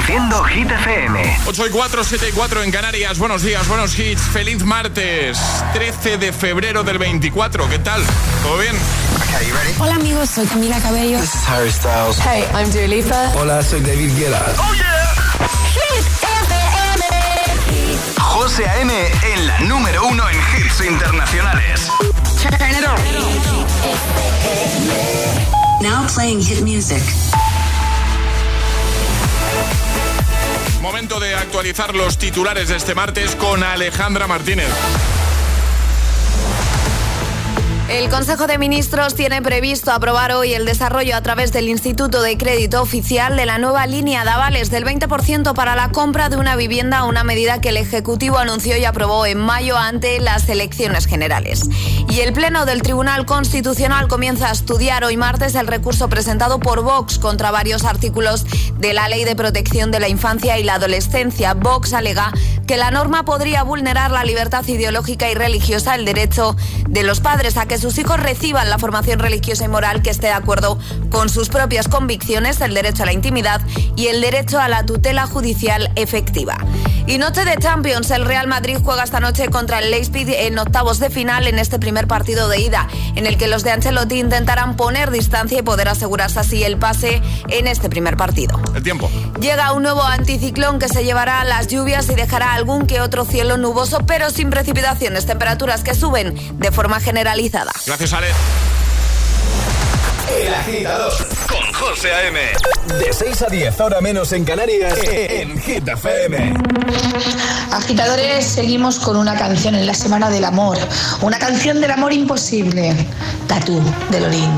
Reproduciendo Hit FM. 8 y 4, 7 y 4 en Canarias. Buenos días, buenos hits. Feliz martes, 13 de febrero del 24. ¿Qué tal? ¿Todo bien? Hola amigos, soy Camila Cabello. This is Harry Styles. Hey, I'm Dua Lipa. Hola, soy David Guetta. Oh yeah. Hit FM. José A.M. en la número uno en hits internacionales. Now playing hit music. Momento de actualizar los titulares de este martes con Alejandra Martínez. El Consejo de Ministros tiene previsto aprobar hoy el desarrollo a través del Instituto de Crédito Oficial de la nueva línea de avales del 20% para la compra de una vivienda, una medida que el Ejecutivo anunció y aprobó en mayo ante las elecciones generales. Y el Pleno del Tribunal Constitucional comienza a estudiar hoy martes el recurso presentado por Vox contra varios artículos de la Ley de Protección de la Infancia y la Adolescencia. Vox alega que la norma podría vulnerar la libertad ideológica y religiosa, el derecho de los padres a que sus hijos reciban la formación religiosa y moral que esté de acuerdo con sus propias convicciones, el derecho a la intimidad y el derecho a la tutela judicial efectiva. Y noche de Champions, el Real Madrid juega esta noche contra el Leipzig en octavos de final en este primer partido de ida, en el que los de Ancelotti intentarán poner distancia y poder asegurarse así el pase en este primer partido. El tiempo. Llega un nuevo anticiclón que se llevará las lluvias y dejará algún que otro cielo nuboso, pero sin precipitaciones, temperaturas que suben de forma generalizada. Gracias, Ale. El agitador con José A.M. De 6 a 10, ahora menos en Canarias, en Hit FM. Agitadores, seguimos con una canción en la Semana del Amor. Una canción del amor imposible. Tatú de Lorín.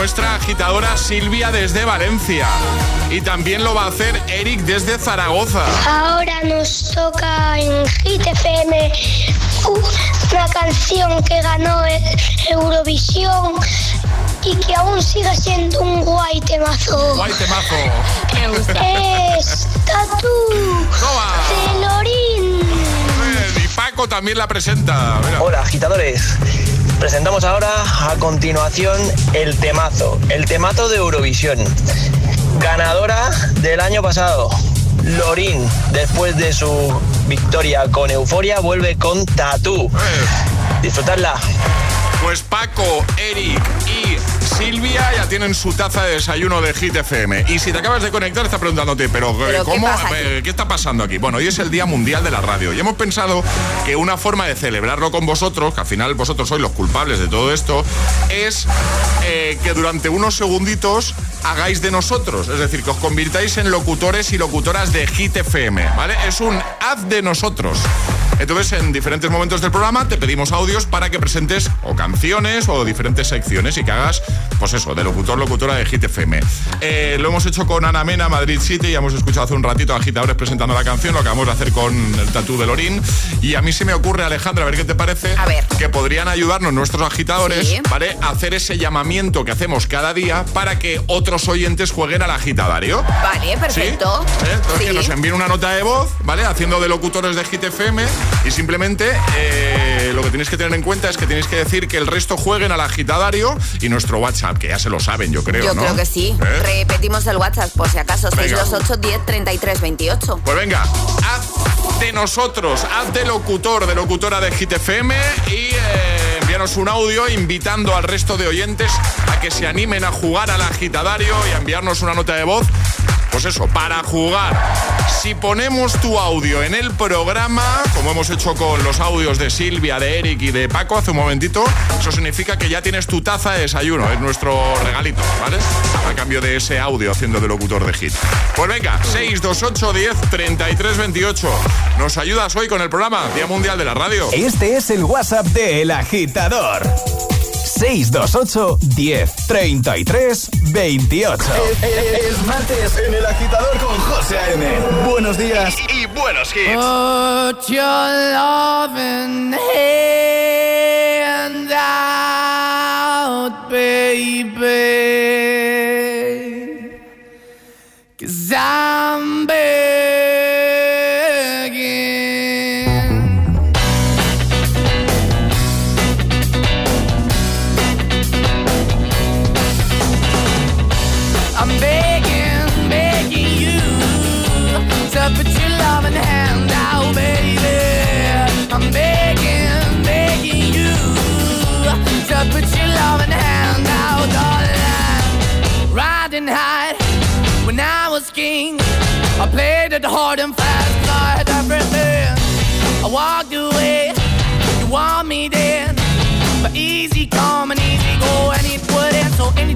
nuestra agitadora Silvia desde Valencia. Y también lo va a hacer Eric desde Zaragoza. Ahora nos toca en Hit FM una canción que ganó Eurovisión y que aún sigue siendo un guay temazo. Guay temazo. Me gusta. Es de Lorín. Y Paco también la presenta. Hola, agitadores. Presentamos ahora a continuación el temazo, el temazo de Eurovisión. Ganadora del año pasado, Lorin, después de su victoria con Euforia, vuelve con Tatú. Eh. Disfrutarla. Pues Paco, Eric y Silvia ya tienen su taza de desayuno de Hit FM. Y si te acabas de conectar, está preguntándote, pero, ¿cómo? ¿qué, está pasando aquí? Bueno, hoy es el Día Mundial de la Radio y hemos pensado que una forma de celebrarlo con vosotros, que al final vosotros sois los culpables de todo esto, es eh, que durante unos segunditos hagáis de nosotros. Es decir, que os convirtáis en locutores y locutoras de Hit FM, ¿vale? Es un haz de nosotros. Entonces, en diferentes momentos del programa te pedimos audios para que presentes o canciones o diferentes secciones y que hagas, pues eso, de locutor, locutora de Hit FM. Eh, lo hemos hecho con Ana Mena, Madrid City, ya hemos escuchado hace un ratito a agitadores presentando la canción, lo acabamos de hacer con el tatú de Lorín. Y a mí se me ocurre, Alejandra, a ver qué te parece, a ver. que podrían ayudarnos nuestros agitadores, ¿vale? A hacer ese llamamiento que hacemos cada día para que otros oyentes jueguen al agitadario. Vale, perfecto. ¿Eh? Entonces, que nos envíen una nota de voz, ¿vale? Haciendo de locutores de Hit FM y simplemente eh, lo que tenéis que tener en cuenta es que tenéis que decir que el resto jueguen al agitadario y nuestro WhatsApp, que ya se lo saben, yo creo. Yo creo que sí. ¿Eh? Repetimos el WhatsApp por si acaso, 628 10 33 28. Pues venga, haz de nosotros, haz de locutor, de locutora de Hit FM y eh, envíanos un audio invitando al resto de oyentes a que se animen a jugar al agitadario y a enviarnos una nota de voz pues eso, para jugar. Si ponemos tu audio en el programa, como hemos hecho con los audios de Silvia, de Eric y de Paco hace un momentito, eso significa que ya tienes tu taza de desayuno, es nuestro regalito, ¿vale? A cambio de ese audio haciendo de locutor de hit. Pues venga, 628 10 33 28. Nos ayudas hoy con el programa Día Mundial de la Radio. Este es el WhatsApp de El Agitador. 628 10 33 28. Es, martes en el agitador con José A.M. Buenos días y, buenos hits. Put your loving hand out, baby.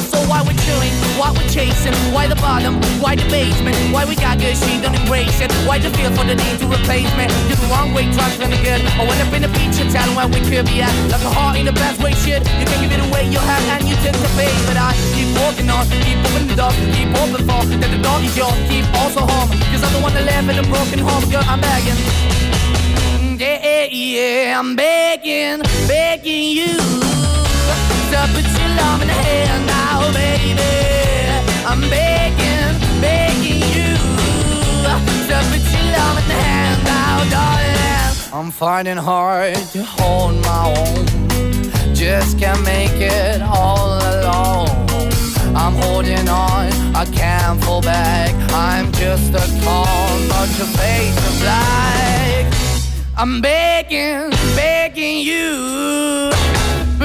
soul. Why we're chewing, why we're chasing, why the bottom, why the basement, why we got good, she don't embrace it. Why the feel for the need to replace me? You're the wrong way, trying to good. I went up in the feature town where we could be at. Like a heart in the best way, shit. You can't give it away, you have, and you tend to pay. But I keep walking on, keep moving the door, keep open for that the door is yours, keep also home. Cause I'm the one that live in a broken home, girl, I'm begging. Mm, yeah, Yeah, yeah, I'm begging, begging you Uh, put your now, baby. I'm begging, begging you to put your now, darling. I'm finding hard to hold my own, just can't make it all alone. I'm holding on, I can't fall back. I'm just a call, but your face is. I'm begging, begging you.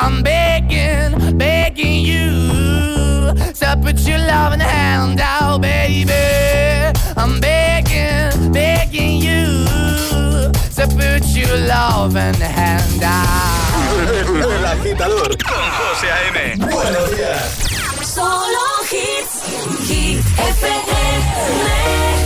I'm begging, begging you to put your loving hand out, baby. I'm begging, begging you to put your loving hand out. El agitador con José A.M. Buenos días. Solo hits, hit FM.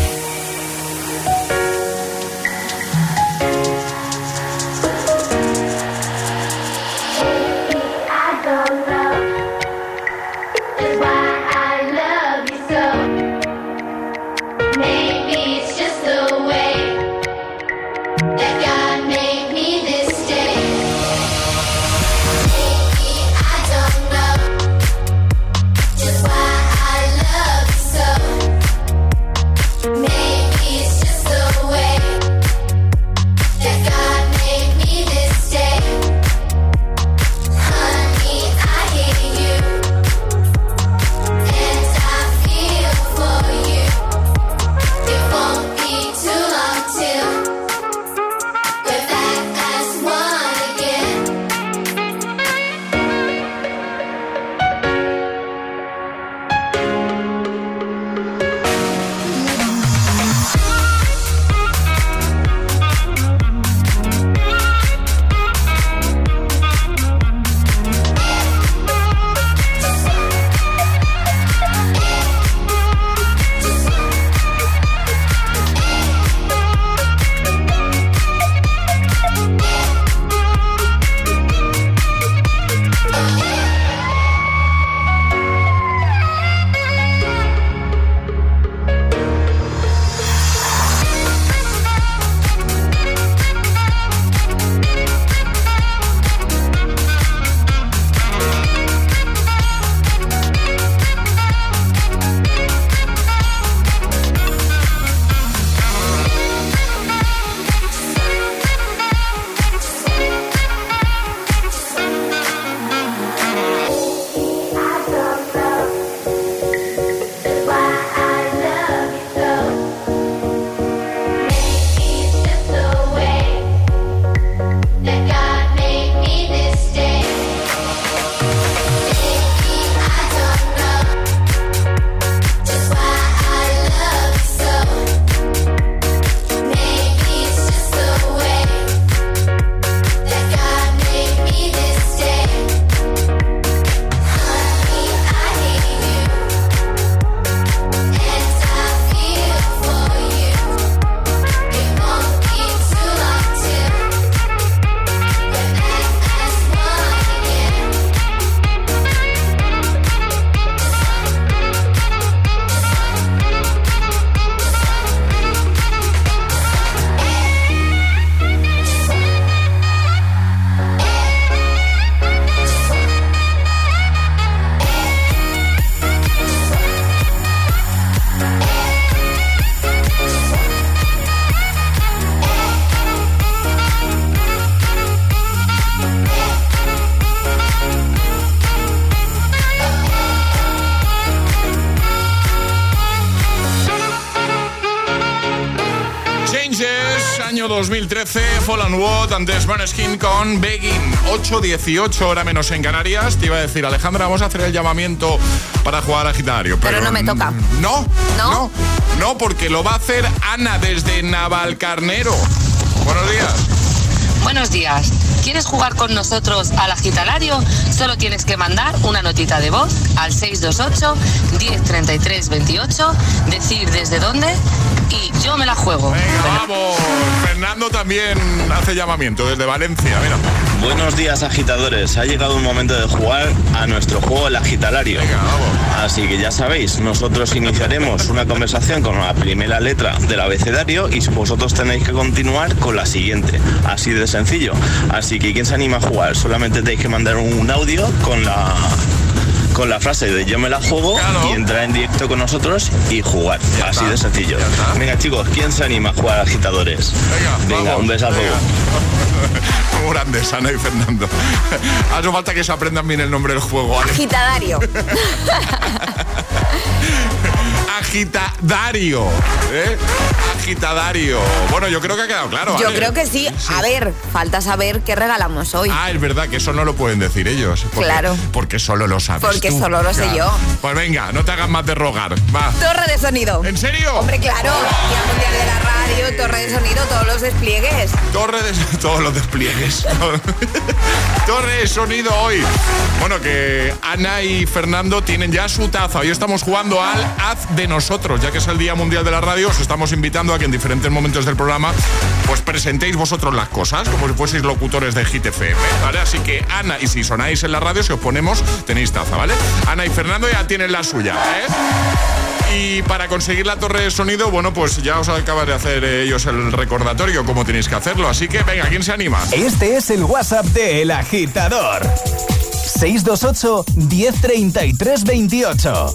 Changes, año 2013, Fallen What, antes Skin con Begging, 8.18 hora menos en Canarias. Te iba a decir, Alejandra, vamos a hacer el llamamiento para jugar a Gitario. Pero no me toca. No, ¿No? no, no, porque lo va a hacer Ana desde Navalcarnero. Buenos días. Buenos días. ¿Quieres jugar con nosotros al agitalario? Solo tienes que mandar una notita de voz al 628 1033 28, decir desde dónde y yo me la juego. Venga, vamos. Fernando también hace llamamiento desde Valencia. Mira. Buenos días agitadores, ha llegado un momento de jugar a nuestro juego El Agitalario. Así que ya sabéis, nosotros iniciaremos una conversación con la primera letra del abecedario y vosotros tenéis que continuar con la siguiente. Así de sencillo. Así que ¿quién se anima a jugar? Solamente tenéis que mandar un audio con la con la frase de yo me la juego y entrar en directo con nosotros y jugar. Así de sencillo. Venga chicos, ¿quién se anima a jugar a agitadores? Venga, un besazo. Muy grandes, Ana y Fernando. Hace falta que se aprendan bien el nombre del juego. ¿vale? Agitadario. Agitadario. ¿eh? Agitadario. Bueno, yo creo que ha quedado claro. Yo creo que sí. A ver, falta saber qué regalamos hoy. Ah, es verdad que eso no lo pueden decir ellos. Porque, Claro. Porque solo lo sabes. Porque tú. solo lo sé yo. Pues venga, no te hagas más de rogar. Va. Torre de sonido. ¿En serio? Hombre, claro. Día Mundial de la Radio, torre de sonido, todos los despliegues. Torre de todos los despliegues. Torre de sonido hoy. Bueno, que Ana y Fernando tienen ya su taza. Hoy estamos jugando al Haz de nosotros, ya que es el Día Mundial de la Radio. Os estamos invitando a que en diferentes momentos del programa pues presentéis vosotros las cosas, como si fueseis locutores de Hit ¿vale? Así que Ana, y si sonáis en la radio, si os ponemos, tenéis taza, ¿vale? Ana y Fernando ya tienen la suya, ¿eh? Y para conseguir la torre de sonido, bueno, pues ya os acaban de hacer eh, ellos el recordatorio cómo tenéis que hacerlo. Así que venga, ¿quién se anima? Este es el WhatsApp de El Agitador. 628 1033 28.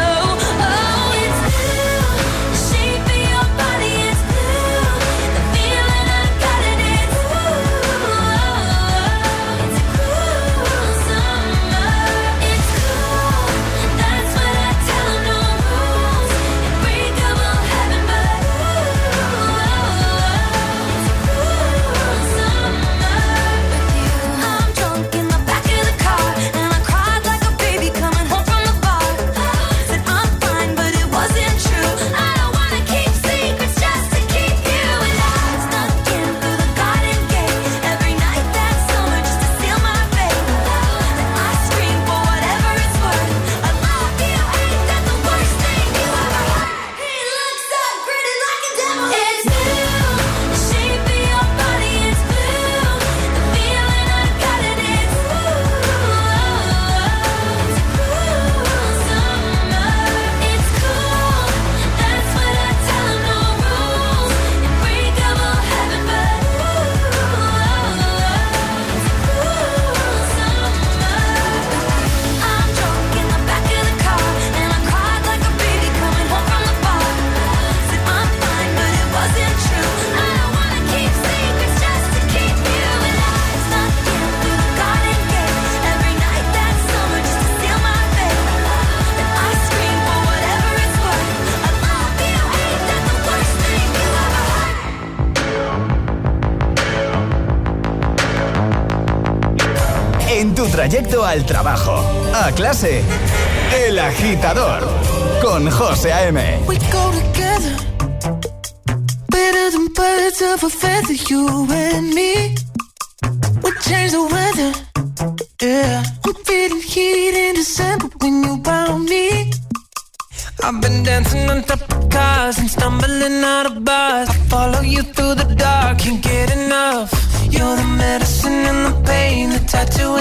Al trabajo, a clase, El Agitador, con José A.M. We go together better than birds of a feather, you and me. We change the weather, yeah. I'm feeling heat in December when you found me. I've been dancing on top of cars and stumbling out of bars. I follow you through the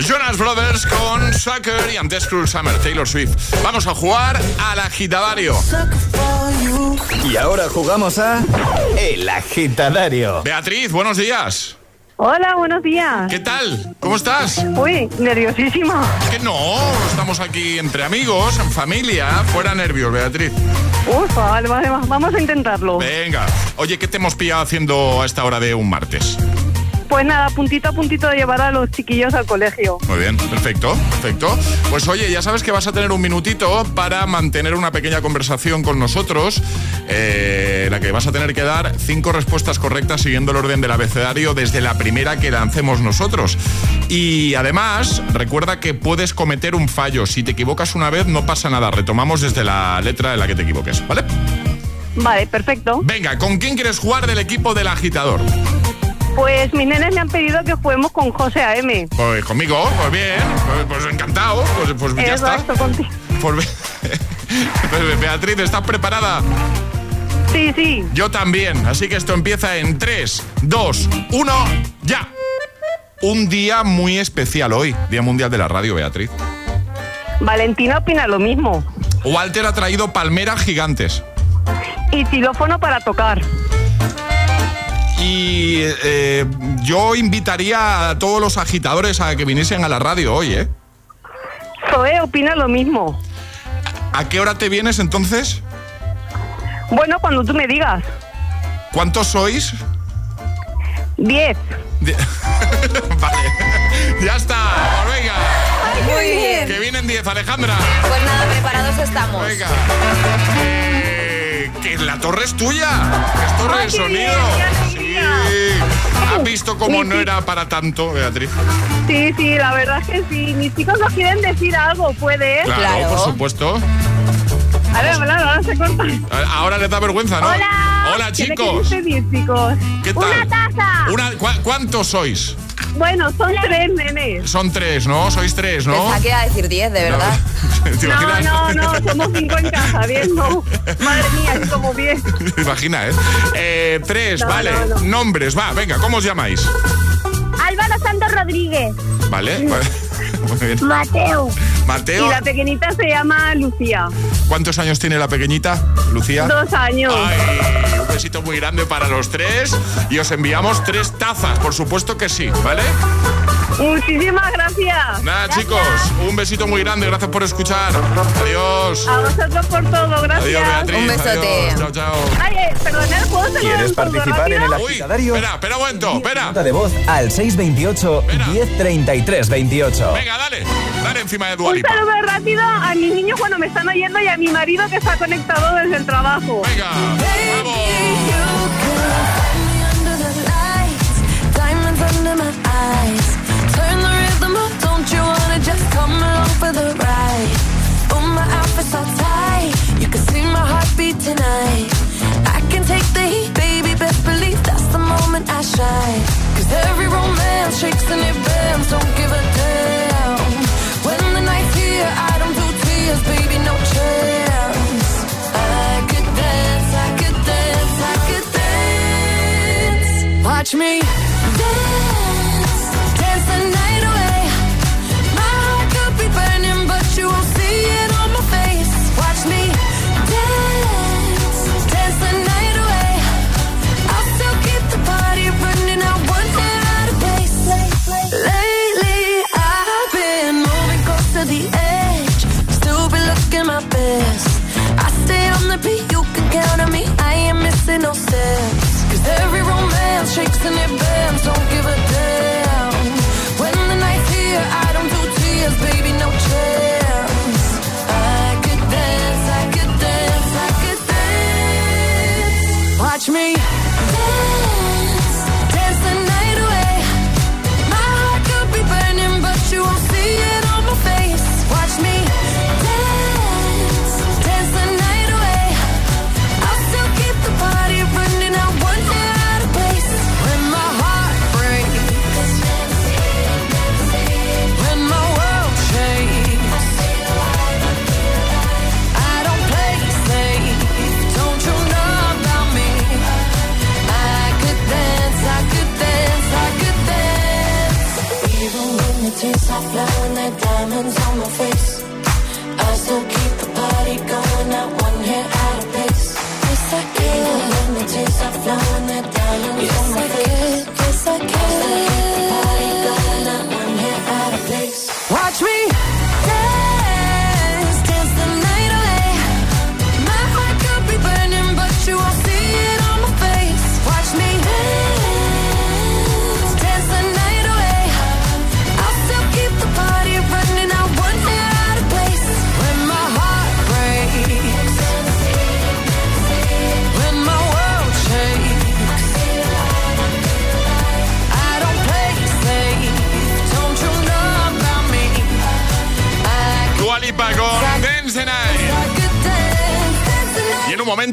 Jonas Brothers con Sucker y antes Cruel Summer, Taylor Swift. Vamos a jugar al agitadario. Y ahora jugamos a El Agitadario. Beatriz, buenos días. Hola, buenos días. ¿Qué tal? ¿Cómo estás? Uy, nerviosísima. Que no, estamos aquí entre amigos, en familia. Fuera nervios, Beatriz. Uf, vale, vale, va- vamos a intentarlo. Venga. Oye, ¿qué te hemos pillado haciendo a esta hora de un martes? Pues nada, puntito a puntito de llevar a los chiquillos al colegio. Muy bien, perfecto, perfecto. Pues oye, ya sabes que vas a tener un minutito para mantener una pequeña conversación con nosotros, eh, la que vas a tener que dar cinco respuestas correctas siguiendo el orden del abecedario desde la primera que lancemos nosotros. Y además, recuerda que puedes cometer un fallo. Si te equivocas una vez, no pasa nada. Retomamos desde la letra en la que te equivoques, ¿vale? Vale, perfecto. Venga, ¿con quién quieres jugar del equipo del agitador? Pues mis nenes me han pedido que juguemos con José A.M. Pues conmigo, pues bien, pues, pues encantado, pues, pues ya está. Contigo. Pues, pues, Beatriz, ¿estás preparada? Sí, sí. Yo también, así que esto empieza en 3, 2, 1, ya. Un día muy especial hoy, Día Mundial de la Radio, Beatriz. Valentina opina lo mismo. Walter ha traído palmeras gigantes. Y xilófono para tocar. Y eh, yo invitaría a todos los agitadores a que viniesen a la radio hoy, ¿eh? Zoe opina lo mismo. ¿A qué hora te vienes entonces? Bueno, cuando tú me digas. ¿Cuántos sois? Diez. Die- vale, ya está, pues venga. Muy bien. Que vienen 10, Alejandra. Pues nada, preparados estamos. Venga. Eh, que la torre es tuya. Es torre de Ay, sonido. bien. ¿Has visto cómo no era para tanto, Beatriz? Sí, sí, la verdad es que sí. Mis chicos nos quieren decir algo, ¿puede? Claro, Claro. por supuesto. A ver, ahora se corta. Ahora les da vergüenza, ¿no? Hola. Hola, ¿Qué le chicos. quieres decir, chicos? ¿Qué tal? Una taza. Una- ¿cu- ¿Cuántos sois? Bueno, son tres nenes. Son tres, ¿no? Sois tres, ¿no? Pensaba que iba a decir 10, de verdad. ¿Te No, imaginas? no, no, somos cinco en casa, bien, no. Madre mía, es como bien. ¿Te imaginas, eh? Eh, tres, No, vale. no, no. Nombres, va, venga, ¿cómo os llamáis? Álvaro Santos Rodríguez. ¿Vale? vale. Muy bien. Mateo. Y Mateo, la pequeñita se llama Lucía. ¿cuántos años tiene la pequeñita, Lucía? Dos años. Ay, un besito muy grande para los tres y os enviamos tres tazas, por supuesto que sí, ¿vale? Muchísimas gracias. Nada, chicos, un besito muy grande, gracias por escuchar. Adiós. A vosotros por todo, gracias. Adiós, Beatriz. Un besote. Adiós. Chao, chao. Ay, eh, perdonad, ¿puedo hacer ¿Quieres un participar en el? Uy, agitadario? espera, espera un momento, espera. Nota de voz al 628 Espera. 1033 28. Venga, dale, dale encima de Un Dualipa. saludo rápido a mis niños cuando me están oyendo y a mi marido que está conectado desde el trabajo. Venga, vamos. Just come along for the ride? Oh, my outfit's all tight, you can see my heartbeat tonight. I can take the heat, baby, best believe that's the moment I shine. Cause every romance shakes and it bends, don't Watch me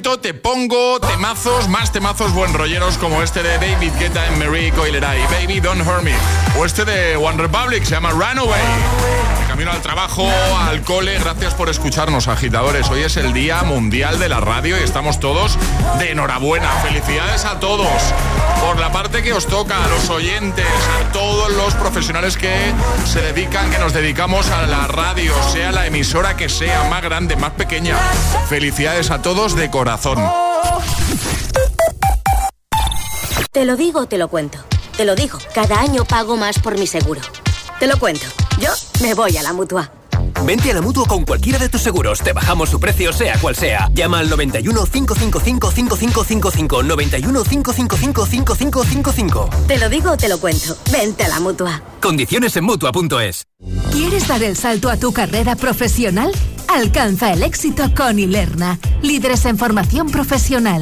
te pongo temazos, más temazos buen rolleros como este de David Guetta en Marie Coileray, Baby Don't Hurt Me. O este de One Republic, se llama Runaway. Camino al trabajo, al cole, gracias por escucharnos, agitadores. Hoy es el Día Mundial de la Radio y estamos todos de enhorabuena. Felicidades a todos por la parte que os toca, a los oyentes, a todos los profesionales que se dedican, que nos dedicamos a la radio, sea la emisora que sea, más grande, más pequeña. Felicidades a todos de corazón. Te lo digo, te lo cuento. Te lo digo, cada año pago más por mi seguro. Te lo cuento. Yo me voy a la mutua. Vente a la mutua con cualquiera de tus seguros. Te bajamos su precio, sea cual sea. Llama al 91 555 5555. 91 555 5555. Te lo digo, te lo cuento. Vente a la mutua. Condiciones en mutua.es. ¿Quieres dar el salto a tu carrera profesional? Alcanza el éxito con Ilerna, líderes en formación profesional.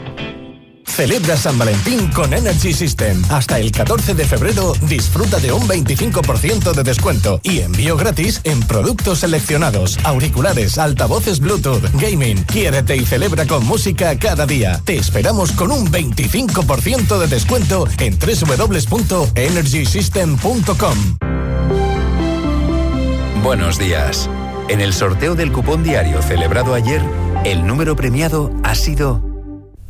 Celebra San Valentín con Energy System. Hasta el 14 de febrero disfruta de un 25% de descuento y envío gratis en productos seleccionados, auriculares, altavoces Bluetooth, gaming. Quiérete y celebra con música cada día. Te esperamos con un 25% de descuento en www.energysystem.com. Buenos días. En el sorteo del cupón diario celebrado ayer, el número premiado ha sido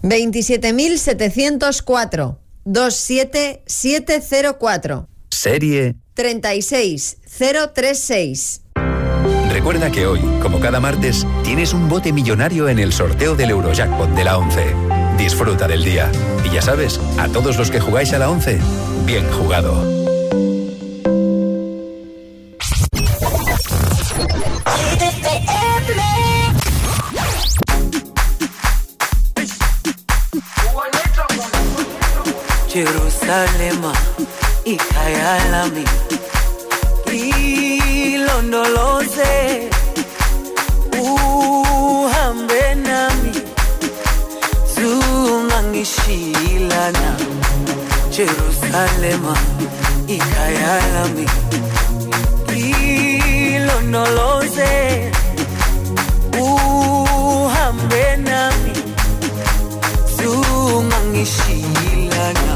27.704 27704 serie. 36036 Recuerda que hoy, como cada martes, tienes un bote millonario en el sorteo del Eurojackpot de la 11. Disfruta del día. Y ya sabes, a todos los que jugáis a la 11, bien jugado. Jerusalema ikhaya lami ilondoloze uhambe nami zungangishilana Jerusalema ikhaya lami ilondoloze uhambe nami zungangishilana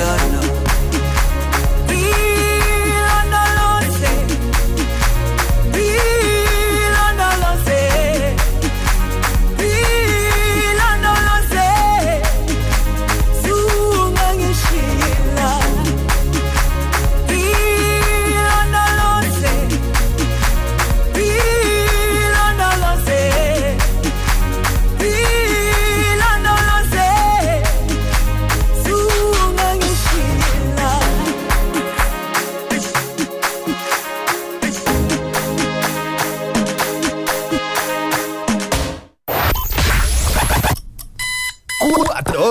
God know.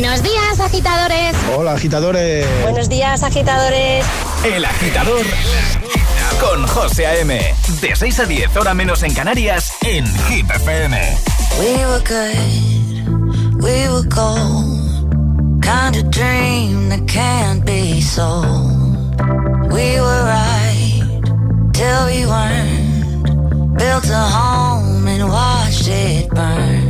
Buenos días, agitadores. Hola, agitadores. Buenos días, agitadores. El agitador con José A.M. De 6 a 10, hora menos en Canarias, en Hit FM. We were good, we were cold. Kind of dream that can't be sold. We were right till we weren't. Built a home and watched it burn.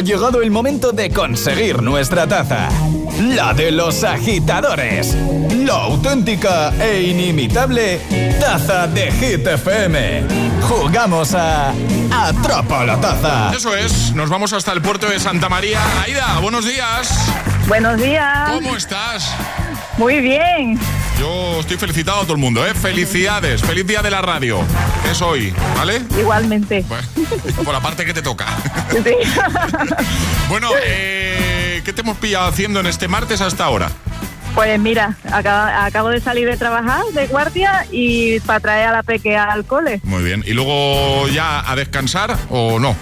Ha llegado el momento de conseguir nuestra taza. La de los agitadores. La auténtica e inimitable taza de Hit FM. Jugamos a Atrapa la taza. Eso es, nos vamos hasta el puerto de Santa María. Aida, buenos días. Buenos días. ¿Cómo estás? Muy bien. Yo estoy felicitado a todo el mundo, ¿eh? Felicidades, feliz día de la radio. Es hoy, ¿vale? Igualmente. Bueno, por la parte que te toca. bueno, eh, ¿qué te hemos pillado haciendo en este martes hasta ahora? Pues mira, acaba- acabo de salir de trabajar de guardia y para traer a la peque al cole. Muy bien. ¿Y luego ya a descansar o no?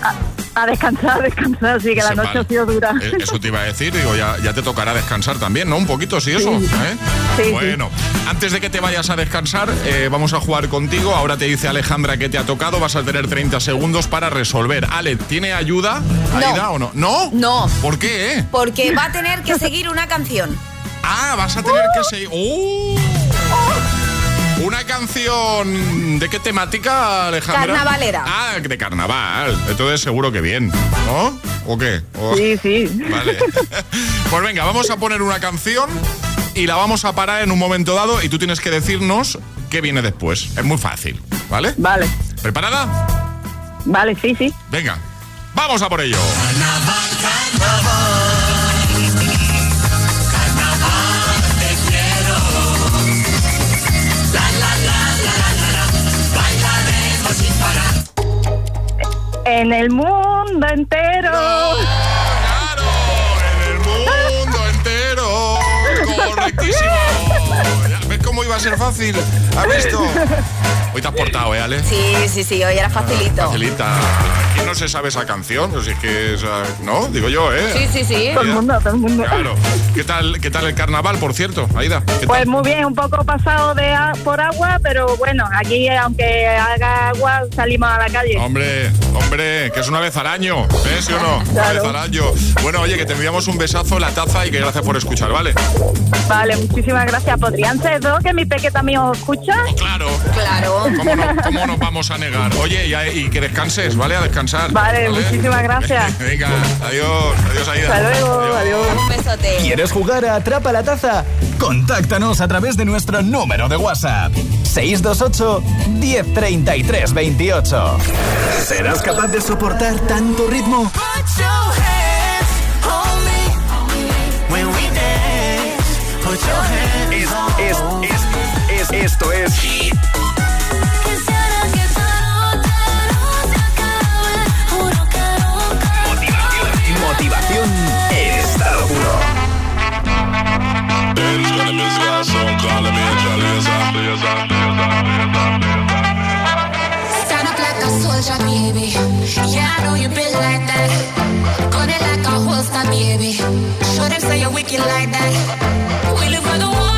A descansar, descansar, sí, que la noche vale. ha sido dura. Eh, Eso te iba a decir, digo, ya, ya te tocará descansar también, ¿no? Un poquito, sí, eso. Sí. ¿eh? Sí, sí. bueno, antes de que te vayas a descansar, eh, vamos a jugar contigo. Ahora te dice Alejandra que te ha tocado, vas a tener 30 segundos para resolver. Ale, ¿tiene ayuda? ¿Aida o no? ¿No? No. ¿Por qué? eh? Porque va a tener que seguir una canción. Ah, vas a tener que seguir. ¡Oh! Una canción. ¿De qué temática, Alejandra? Carnavalera. Ah, de carnaval. Entonces seguro que bien, ¿no? ¿O qué? ¿O- Sí, sí. Vale. Pues venga, vamos a poner una canción y la vamos a parar en un momento dado y tú tienes que decirnos qué viene después. Es muy fácil, ¿vale? Vale. ¿Preparada? Vale, sí, sí. Venga, vamos a por ello. te En el mundo entero. mundo entero. Correctísimo. ¿Ves cómo iba a ser fácil? ¿Has visto? Hoy te has portado, ¿eh, Ale? Sí, sí, sí, hoy era facilito. Facilita. ¿Quién no se sabe esa canción? Pues es que, es, ah, ¿no? Digo yo, ¿eh? Sí, sí, sí. Todo el mundo, todo el mundo. Claro. ¿Qué tal, ¿Qué tal el carnaval, por cierto, Aida? ¿Qué Pues muy bien, un poco pasado de a- por agua, pero bueno, aquí aunque haga agua salimos a la calle. Hombre, hombre, que es una vez al año, ¿eh? ¿Sí o no? Una vez al año. Bueno, oye, que te enviamos un besazo, la taza y que gracias por escuchar, ¿vale? Vale, muchísimas gracias. ¿Podrían ser dos que mi peque también os escucha? Claro. Claro. ¿Cómo, no- cómo nos vamos a negar? Oye, y, a- y que descanses, ¿vale? A descansar. Vale, muchísimas gracias. Venga, adiós, adiós, Aida. Hasta luego, adiós. Un besote. ¿Quieres jugar a Atrapa la Taza? Contáctanos a través de nuestro número de WhatsApp. 628 1033 28. ¿Serás capaz de soportar tanto ritmo? Es, es, es, esto es Gun it like a holster, baby. Show them say you're wicked like that. We live where the war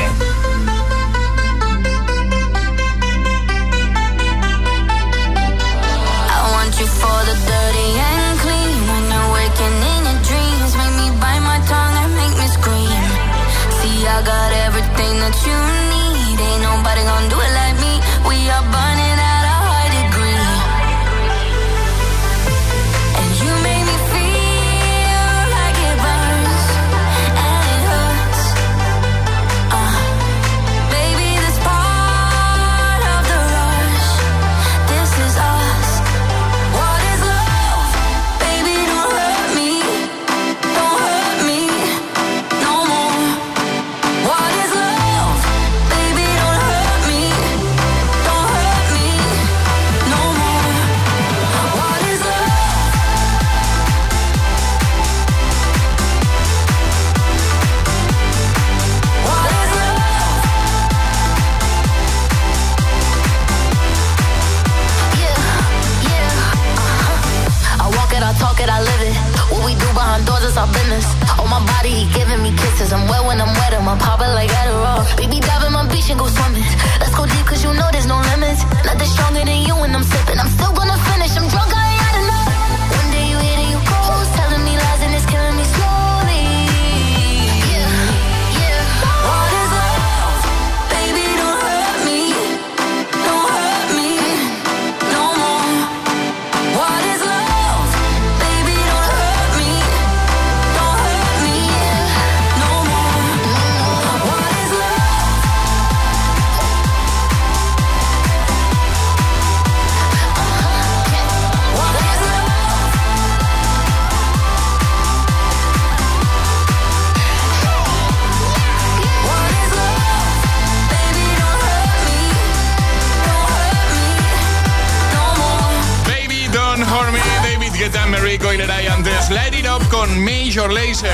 Get and Merico y Leray antes. Light It Up con Major Laser.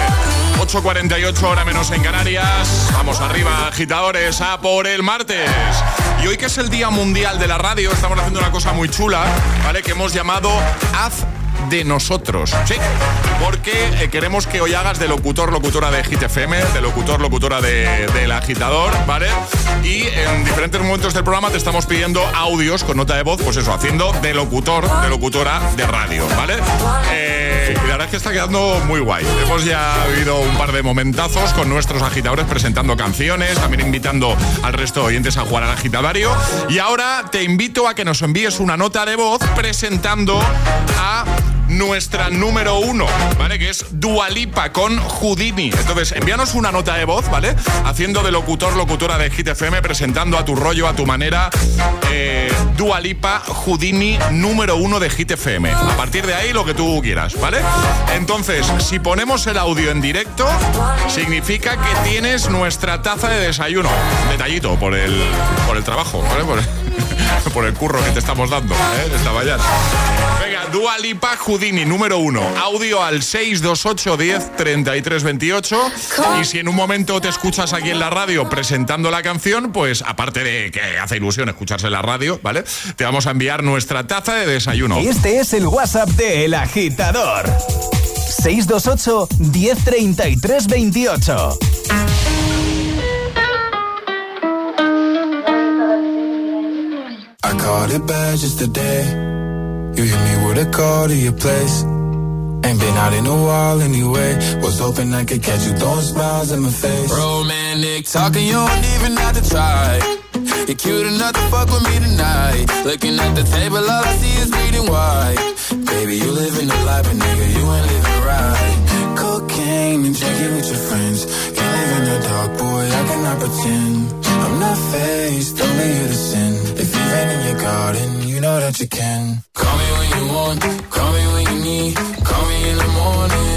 8.48 hora menos en Canarias. Vamos arriba, agitadores, a por el martes. Y hoy que es el Día Mundial de la Radio, estamos haciendo una cosa muy chula, ¿vale? Que hemos llamado Haz de nosotros. Sí, porque eh, queremos que hoy hagas de locutor, locutora de GTFM, de locutor, locutora del de, de agitador, ¿vale? Y en diferentes momentos del programa te estamos pidiendo audios con nota de voz, pues eso, haciendo de locutor, de locutora de radio, ¿vale? Eh, y la verdad es que está quedando muy guay. Hemos ya habido un par de momentazos con nuestros agitadores presentando canciones, también invitando al resto de oyentes a jugar al agitadario. Y ahora te invito a que nos envíes una nota de voz presentando a nuestra número uno, ¿vale? Que es Dualipa con Houdini. Entonces, envíanos una nota de voz, ¿vale? Haciendo de locutor, locutora de Hit FM, presentando a tu rollo, a tu manera, eh, Dualipa Houdini número uno de Hit FM. A partir de ahí, lo que tú quieras, ¿vale? Entonces, si ponemos el audio en directo, significa que tienes nuestra taza de desayuno. Detallito por el, por el trabajo, ¿vale? Por, el curro que te estamos dando, ¿eh? Esta mañana. Venga, Dua Lipa Houdini, número uno. Audio al 628 10 33 28. Y si en un momento te escuchas aquí en la radio presentando la canción, pues aparte de que hace ilusión escucharse en la radio, ¿vale? Te vamos a enviar nuestra taza de desayuno. Este es el WhatsApp de El Agitador. 628 1033 28. I caught it bad just today. You hit me with a call to your place. Ain't been out in a while anyway. Was hoping I could catch you throwing smiles in my face. Romantic talking, you don't even have to try. You're cute enough to fuck with me tonight. Looking at the table, all I see is bleeding white. Baby, you living the life, but nigga, you ain't living right. Cocaine and drinking with your friends. Can't live in the dark, boy, I cannot pretend. I'm not faced, only you to sin. If you've in your garden, you know that you can. Call me when you want, call me when you need. Call me in the morning,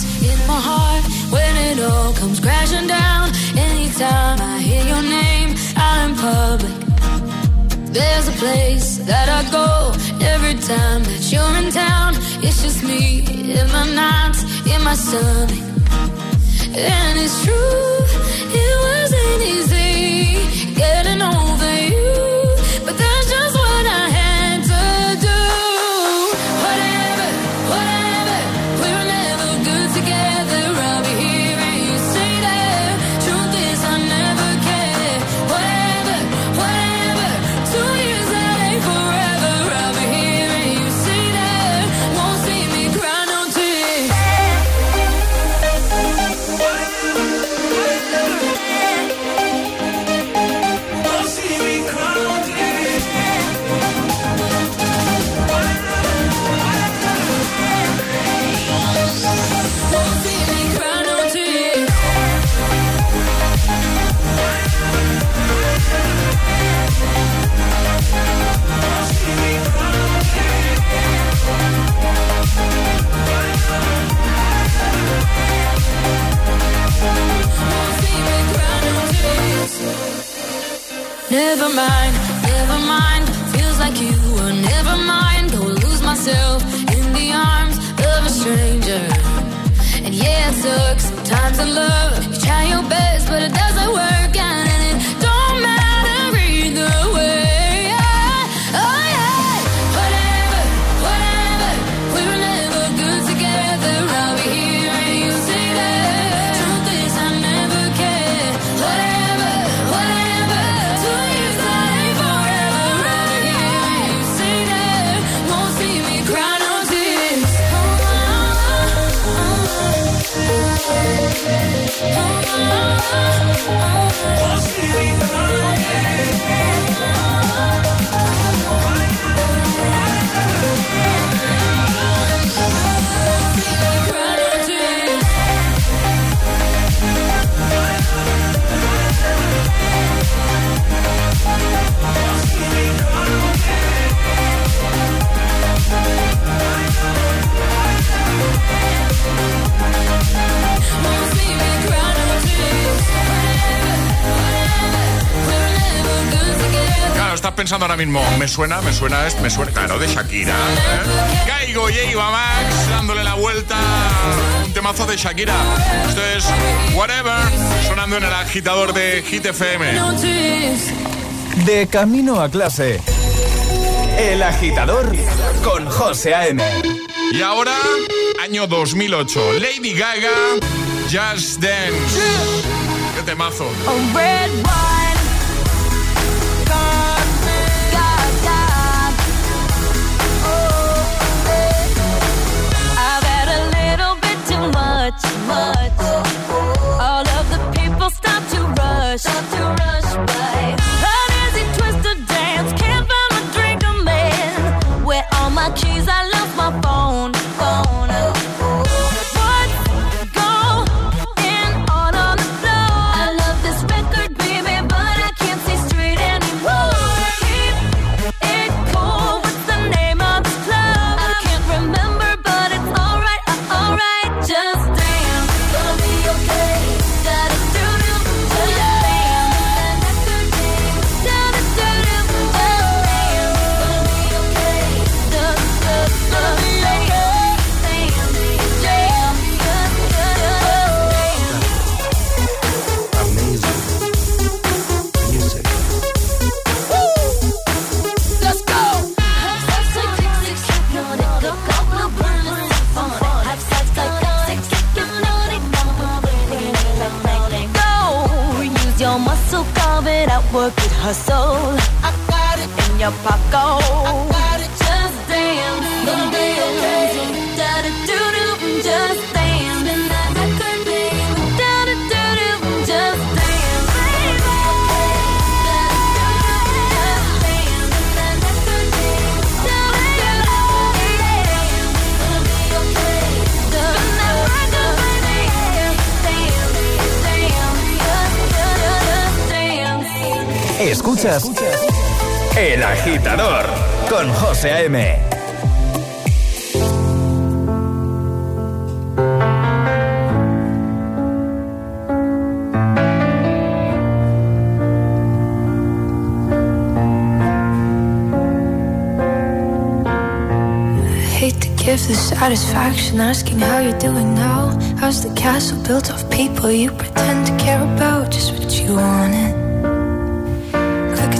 all comes crashing down. Anytime I hear your name out in public. There's a place that I go every time that you're in town. It's just me in my nights, in my stomach. And it's true, it wasn't easy getting over Never mind, never mind. Feels like you were never mind. Go lose myself in the arms of a stranger. And yeah, it sucks sometimes in love. You try your best, pensando ahora mismo, me suena, me suena, es- me suena, claro, de Shakira. ¿eh? Caigo y Eva Max dándole la vuelta un temazo de Shakira. Esto es Whatever, sonando en el agitador de Hit FM. De camino a clase. El agitador con José A.M. Y ahora, año 2008, Lady Gaga, Just Dance. ¡Qué temazo! Much, Escuchas El Agitador con José A.M. hate to give the satisfaction asking how you're doing now. How's the castle built of people you pretend to care about? Just what you wanted.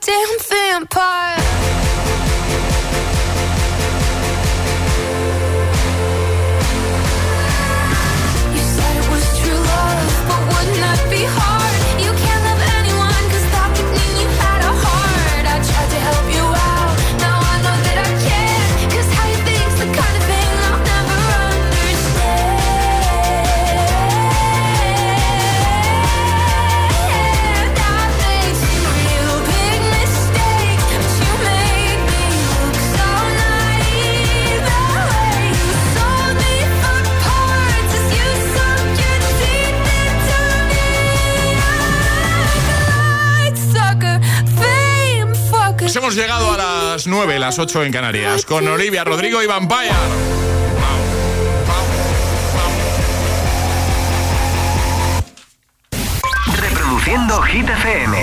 goddamn vampire. Hemos llegado a las 9, las 8 en Canarias, con Olivia, Rodrigo y Vampire. Reproduciendo Hit FM.